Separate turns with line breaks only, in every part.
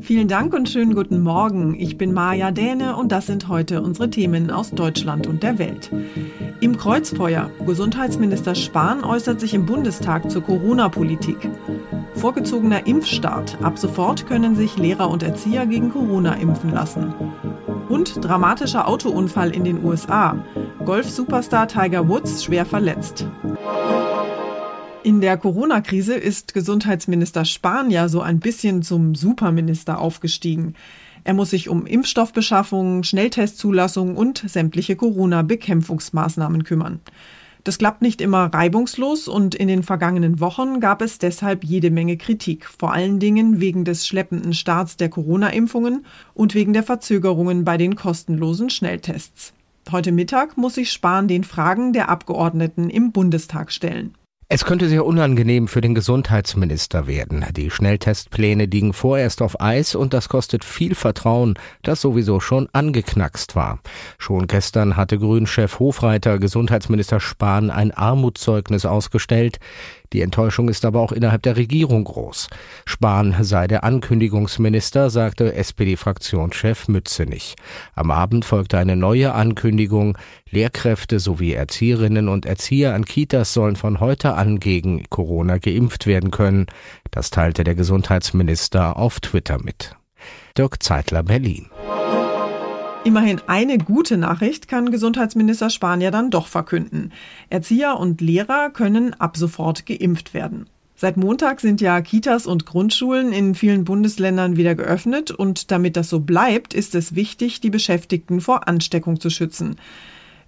Vielen Dank und schönen guten Morgen. Ich bin Maja Däne und das sind heute unsere Themen aus Deutschland und der Welt. Im Kreuzfeuer. Gesundheitsminister Spahn äußert sich im Bundestag zur Corona-Politik. Vorgezogener Impfstart. Ab sofort können sich Lehrer und Erzieher gegen Corona impfen lassen. Und dramatischer Autounfall in den USA. Golf-Superstar Tiger Woods schwer verletzt. In der Corona-Krise ist Gesundheitsminister Spahn ja so ein bisschen zum Superminister aufgestiegen. Er muss sich um Impfstoffbeschaffung, Schnelltestzulassung und sämtliche Corona-Bekämpfungsmaßnahmen kümmern. Das klappt nicht immer reibungslos und in den vergangenen Wochen gab es deshalb jede Menge Kritik, vor allen Dingen wegen des schleppenden Starts der Corona-Impfungen und wegen der Verzögerungen bei den kostenlosen Schnelltests. Heute Mittag muss sich Spahn den Fragen der Abgeordneten im Bundestag stellen.
Es könnte sehr unangenehm für den Gesundheitsminister werden. Die Schnelltestpläne liegen vorerst auf Eis und das kostet viel Vertrauen, das sowieso schon angeknackst war. Schon gestern hatte Grünchef Hofreiter Gesundheitsminister Spahn ein Armutszeugnis ausgestellt. Die Enttäuschung ist aber auch innerhalb der Regierung groß. Spahn sei der Ankündigungsminister, sagte SPD-Fraktionschef Mützenich. Am Abend folgte eine neue Ankündigung. Lehrkräfte sowie Erzieherinnen und Erzieher an Kitas sollen von heute an gegen Corona geimpft werden können. Das teilte der Gesundheitsminister auf Twitter mit. Dirk Zeitler, Berlin.
Immerhin eine gute Nachricht kann Gesundheitsminister Spahn ja dann doch verkünden. Erzieher und Lehrer können ab sofort geimpft werden. Seit Montag sind ja Kitas und Grundschulen in vielen Bundesländern wieder geöffnet und damit das so bleibt, ist es wichtig, die Beschäftigten vor Ansteckung zu schützen.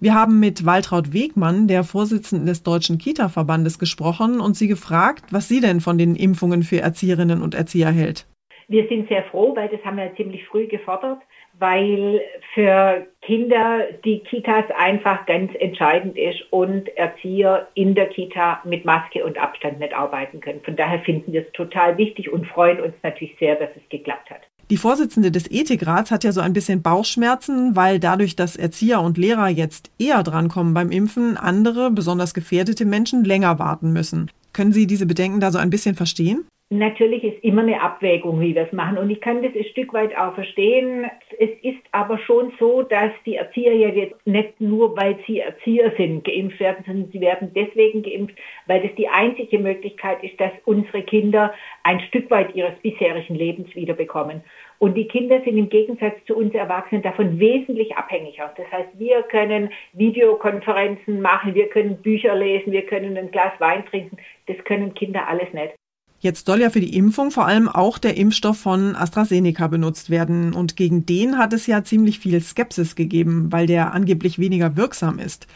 Wir haben mit Waltraud Wegmann, der Vorsitzenden des Deutschen Kita-Verbandes, gesprochen und sie gefragt, was sie denn von den Impfungen für Erzieherinnen und Erzieher hält.
Wir sind sehr froh, weil das haben wir ziemlich früh gefordert weil für Kinder die Kitas einfach ganz entscheidend ist und Erzieher in der Kita mit Maske und Abstand nicht arbeiten können. Von daher finden wir es total wichtig und freuen uns natürlich sehr, dass es geklappt hat.
Die Vorsitzende des Ethikrats hat ja so ein bisschen Bauchschmerzen, weil dadurch, dass Erzieher und Lehrer jetzt eher drankommen beim Impfen, andere, besonders gefährdete Menschen länger warten müssen. Können Sie diese Bedenken da so ein bisschen verstehen?
Natürlich ist immer eine Abwägung, wie wir es machen. Und ich kann das ein Stück weit auch verstehen. Es ist aber schon so, dass die Erzieher ja jetzt nicht nur, weil sie Erzieher sind, geimpft werden, sondern sie werden deswegen geimpft, weil das die einzige Möglichkeit ist, dass unsere Kinder ein Stück weit ihres bisherigen Lebens wiederbekommen. Und die Kinder sind im Gegensatz zu uns Erwachsenen davon wesentlich abhängiger. Das heißt, wir können Videokonferenzen machen, wir können Bücher lesen, wir können ein Glas Wein trinken. Das können Kinder alles nicht.
Jetzt soll ja für die Impfung vor allem auch der Impfstoff von AstraZeneca benutzt werden. Und gegen den hat es ja ziemlich viel Skepsis gegeben, weil der angeblich weniger wirksam ist.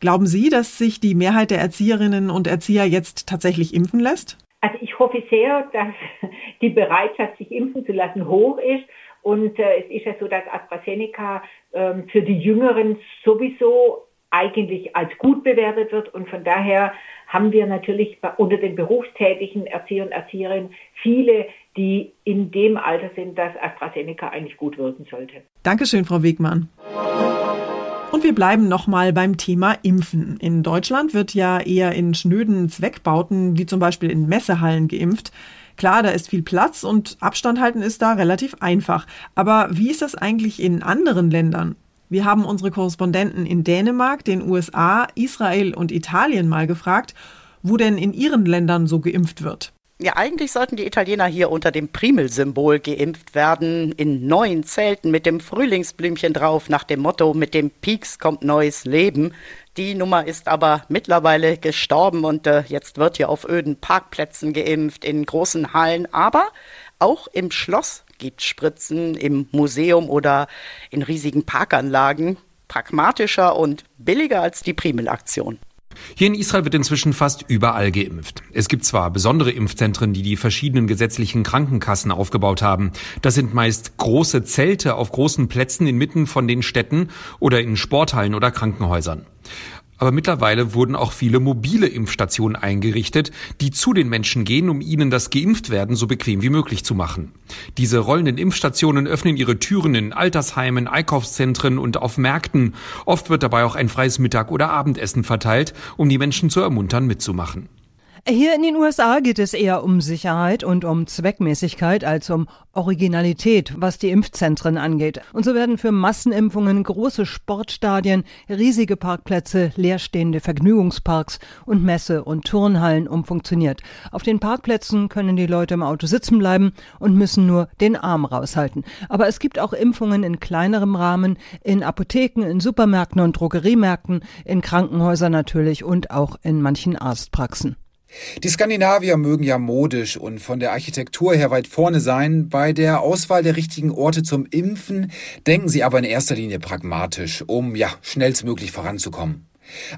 Glauben Sie, dass sich die Mehrheit der Erzieherinnen und Erzieher jetzt tatsächlich impfen lässt?
Also ich hoffe sehr, dass die Bereitschaft, sich impfen zu lassen, hoch ist. Und äh, es ist ja so, dass AstraZeneca ähm, für die Jüngeren sowieso eigentlich als gut bewertet wird. Und von daher haben wir natürlich unter den berufstätigen Erzieher und Erzieherinnen viele, die in dem Alter sind, dass AstraZeneca eigentlich gut wirken sollte.
Dankeschön, Frau Wegmann. Und wir bleiben nochmal beim Thema Impfen. In Deutschland wird ja eher in schnöden Zweckbauten, wie zum Beispiel in Messehallen, geimpft. Klar, da ist viel Platz und Abstand halten ist da relativ einfach. Aber wie ist das eigentlich in anderen Ländern? Wir haben unsere Korrespondenten in Dänemark, den USA, Israel und Italien mal gefragt, wo denn in ihren Ländern so geimpft wird.
Ja, eigentlich sollten die Italiener hier unter dem Primel-Symbol geimpft werden, in neuen Zelten mit dem Frühlingsblümchen drauf, nach dem Motto, mit dem Peaks kommt neues Leben. Die Nummer ist aber mittlerweile gestorben und äh, jetzt wird hier auf öden Parkplätzen geimpft, in großen Hallen, aber auch im Schloss gibt Spritzen im Museum oder in riesigen Parkanlagen pragmatischer und billiger als die Primel-Aktion.
Hier in Israel wird inzwischen fast überall geimpft. Es gibt zwar besondere Impfzentren, die die verschiedenen gesetzlichen Krankenkassen aufgebaut haben. Das sind meist große Zelte auf großen Plätzen inmitten von den Städten oder in Sporthallen oder Krankenhäusern. Aber mittlerweile wurden auch viele mobile Impfstationen eingerichtet, die zu den Menschen gehen, um ihnen das Geimpftwerden so bequem wie möglich zu machen. Diese rollenden Impfstationen öffnen ihre Türen in Altersheimen, Einkaufszentren und auf Märkten. Oft wird dabei auch ein freies Mittag- oder Abendessen verteilt, um die Menschen zu ermuntern, mitzumachen.
Hier in den USA geht es eher um Sicherheit und um Zweckmäßigkeit als um Originalität, was die Impfzentren angeht. Und so werden für Massenimpfungen große Sportstadien, riesige Parkplätze, leerstehende Vergnügungsparks und Messe- und Turnhallen umfunktioniert. Auf den Parkplätzen können die Leute im Auto sitzen bleiben und müssen nur den Arm raushalten. Aber es gibt auch Impfungen in kleinerem Rahmen, in Apotheken, in Supermärkten und Drogeriemärkten, in Krankenhäusern natürlich und auch in manchen Arztpraxen.
Die Skandinavier mögen ja modisch und von der Architektur her weit vorne sein. Bei der Auswahl der richtigen Orte zum Impfen denken sie aber in erster Linie pragmatisch, um ja schnellstmöglich voranzukommen.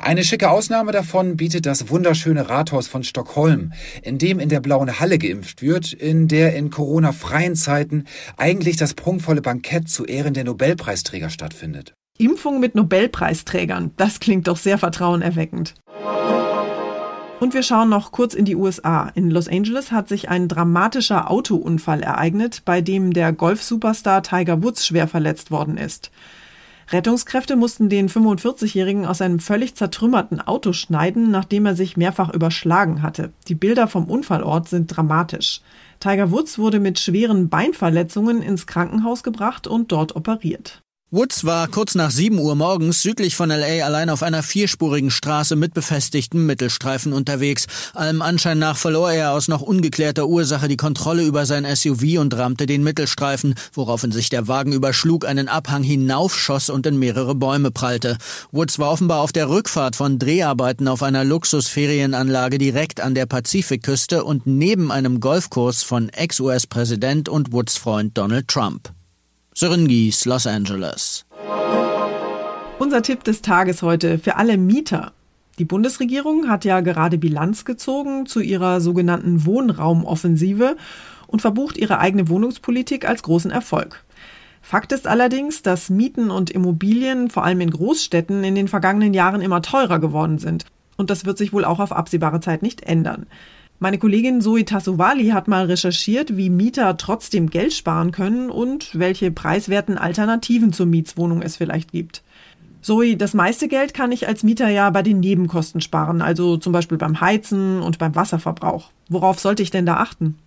Eine schicke Ausnahme davon bietet das wunderschöne Rathaus von Stockholm, in dem in der blauen Halle geimpft wird, in der in Corona-freien Zeiten eigentlich das prunkvolle Bankett zu Ehren der Nobelpreisträger stattfindet.
Impfung mit Nobelpreisträgern, das klingt doch sehr vertrauenerweckend. Und wir schauen noch kurz in die USA. In Los Angeles hat sich ein dramatischer Autounfall ereignet, bei dem der Golf-Superstar Tiger Woods schwer verletzt worden ist. Rettungskräfte mussten den 45-Jährigen aus einem völlig zertrümmerten Auto schneiden, nachdem er sich mehrfach überschlagen hatte. Die Bilder vom Unfallort sind dramatisch. Tiger Woods wurde mit schweren Beinverletzungen ins Krankenhaus gebracht und dort operiert.
Woods war kurz nach 7 Uhr morgens südlich von LA allein auf einer vierspurigen Straße mit befestigtem Mittelstreifen unterwegs. Allem Anschein nach verlor er aus noch ungeklärter Ursache die Kontrolle über sein SUV und rammte den Mittelstreifen, woraufhin sich der Wagen überschlug, einen Abhang hinaufschoss und in mehrere Bäume prallte. Woods war offenbar auf der Rückfahrt von Dreharbeiten auf einer Luxusferienanlage direkt an der Pazifikküste und neben einem Golfkurs von Ex-US-Präsident und Woods Freund Donald Trump. Sören Gies, Los Angeles.
Unser Tipp des Tages heute für alle Mieter. Die Bundesregierung hat ja gerade Bilanz gezogen zu ihrer sogenannten Wohnraumoffensive und verbucht ihre eigene Wohnungspolitik als großen Erfolg. Fakt ist allerdings, dass Mieten und Immobilien vor allem in Großstädten in den vergangenen Jahren immer teurer geworden sind. Und das wird sich wohl auch auf absehbare Zeit nicht ändern. Meine Kollegin Zoe Tassovali hat mal recherchiert, wie Mieter trotzdem Geld sparen können und welche preiswerten Alternativen zur Mietswohnung es vielleicht gibt. Zoe, das meiste Geld kann ich als Mieter ja bei den Nebenkosten sparen, also zum Beispiel beim Heizen und beim Wasserverbrauch. Worauf sollte ich denn da achten?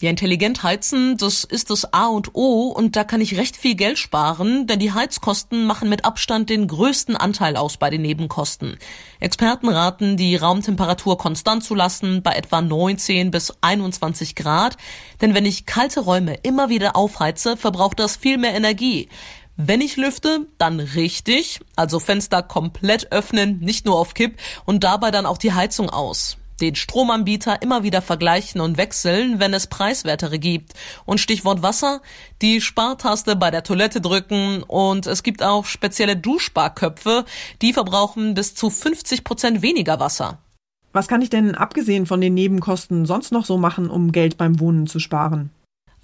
Ja, intelligent heizen, das ist das A und O und da kann ich recht viel Geld sparen, denn die Heizkosten machen mit Abstand den größten Anteil aus bei den Nebenkosten. Experten raten, die Raumtemperatur konstant zu lassen bei etwa 19 bis 21 Grad, denn wenn ich kalte Räume immer wieder aufheize, verbraucht das viel mehr Energie. Wenn ich lüfte, dann richtig, also Fenster komplett öffnen, nicht nur auf Kipp und dabei dann auch die Heizung aus den Stromanbieter immer wieder vergleichen und wechseln, wenn es preiswertere gibt. Und Stichwort Wasser, die Spartaste bei der Toilette drücken und es gibt auch spezielle Duschsparköpfe, die verbrauchen bis zu 50 Prozent weniger Wasser.
Was kann ich denn abgesehen von den Nebenkosten sonst noch so machen, um Geld beim Wohnen zu sparen?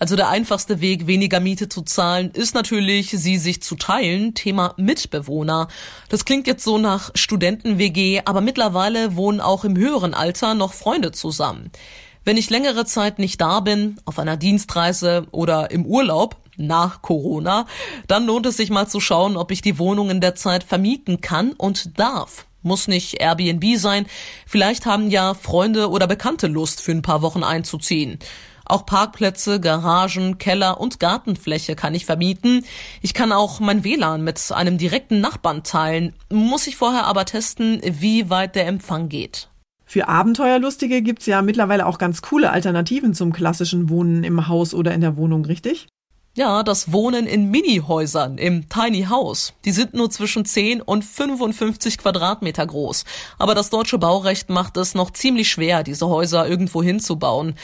Also der einfachste Weg, weniger Miete zu zahlen, ist natürlich, sie sich zu teilen. Thema Mitbewohner. Das klingt jetzt so nach Studenten-WG, aber mittlerweile wohnen auch im höheren Alter noch Freunde zusammen. Wenn ich längere Zeit nicht da bin, auf einer Dienstreise oder im Urlaub, nach Corona, dann lohnt es sich mal zu schauen, ob ich die Wohnung in der Zeit vermieten kann und darf. Muss nicht Airbnb sein. Vielleicht haben ja Freunde oder Bekannte Lust, für ein paar Wochen einzuziehen. Auch Parkplätze, Garagen, Keller und Gartenfläche kann ich vermieten. Ich kann auch mein WLAN mit einem direkten Nachbarn teilen, muss ich vorher aber testen, wie weit der Empfang geht.
Für Abenteuerlustige gibt's ja mittlerweile auch ganz coole Alternativen zum klassischen Wohnen im Haus oder in der Wohnung, richtig?
Ja, das Wohnen in Mini-Häusern im Tiny House. Die sind nur zwischen 10 und 55 Quadratmeter groß. Aber das deutsche Baurecht macht es noch ziemlich schwer, diese Häuser irgendwo hinzubauen.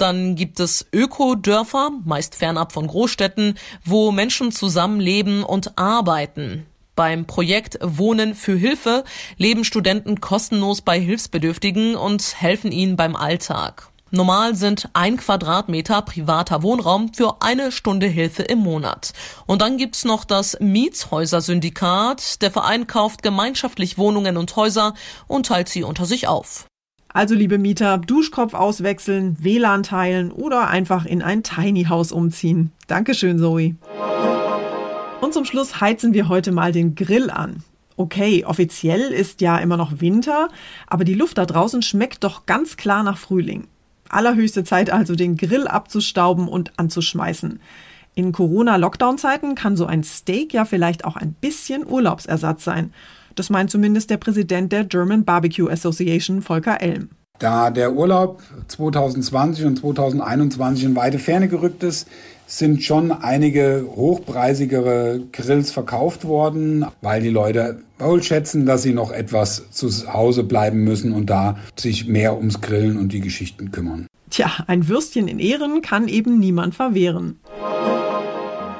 Dann gibt es Ökodörfer, meist fernab von Großstädten, wo Menschen zusammenleben und arbeiten. Beim Projekt Wohnen für Hilfe leben Studenten kostenlos bei Hilfsbedürftigen und helfen ihnen beim Alltag. Normal sind ein Quadratmeter privater Wohnraum für eine Stunde Hilfe im Monat. Und dann gibt's noch das Mietshäuser-Syndikat. Der Verein kauft gemeinschaftlich Wohnungen und Häuser und teilt sie unter sich auf.
Also liebe Mieter, Duschkopf auswechseln, WLAN teilen oder einfach in ein Tiny House umziehen. Dankeschön, Zoe. Und zum Schluss heizen wir heute mal den Grill an. Okay, offiziell ist ja immer noch Winter, aber die Luft da draußen schmeckt doch ganz klar nach Frühling. Allerhöchste Zeit also, den Grill abzustauben und anzuschmeißen. In Corona-Lockdown-Zeiten kann so ein Steak ja vielleicht auch ein bisschen Urlaubsersatz sein. Das meint zumindest der Präsident der German Barbecue Association, Volker Elm.
Da der Urlaub 2020 und 2021 in weite Ferne gerückt ist, sind schon einige hochpreisigere Grills verkauft worden, weil die Leute wohl schätzen, dass sie noch etwas zu Hause bleiben müssen und da sich mehr ums Grillen und die Geschichten kümmern.
Tja, ein Würstchen in Ehren kann eben niemand verwehren.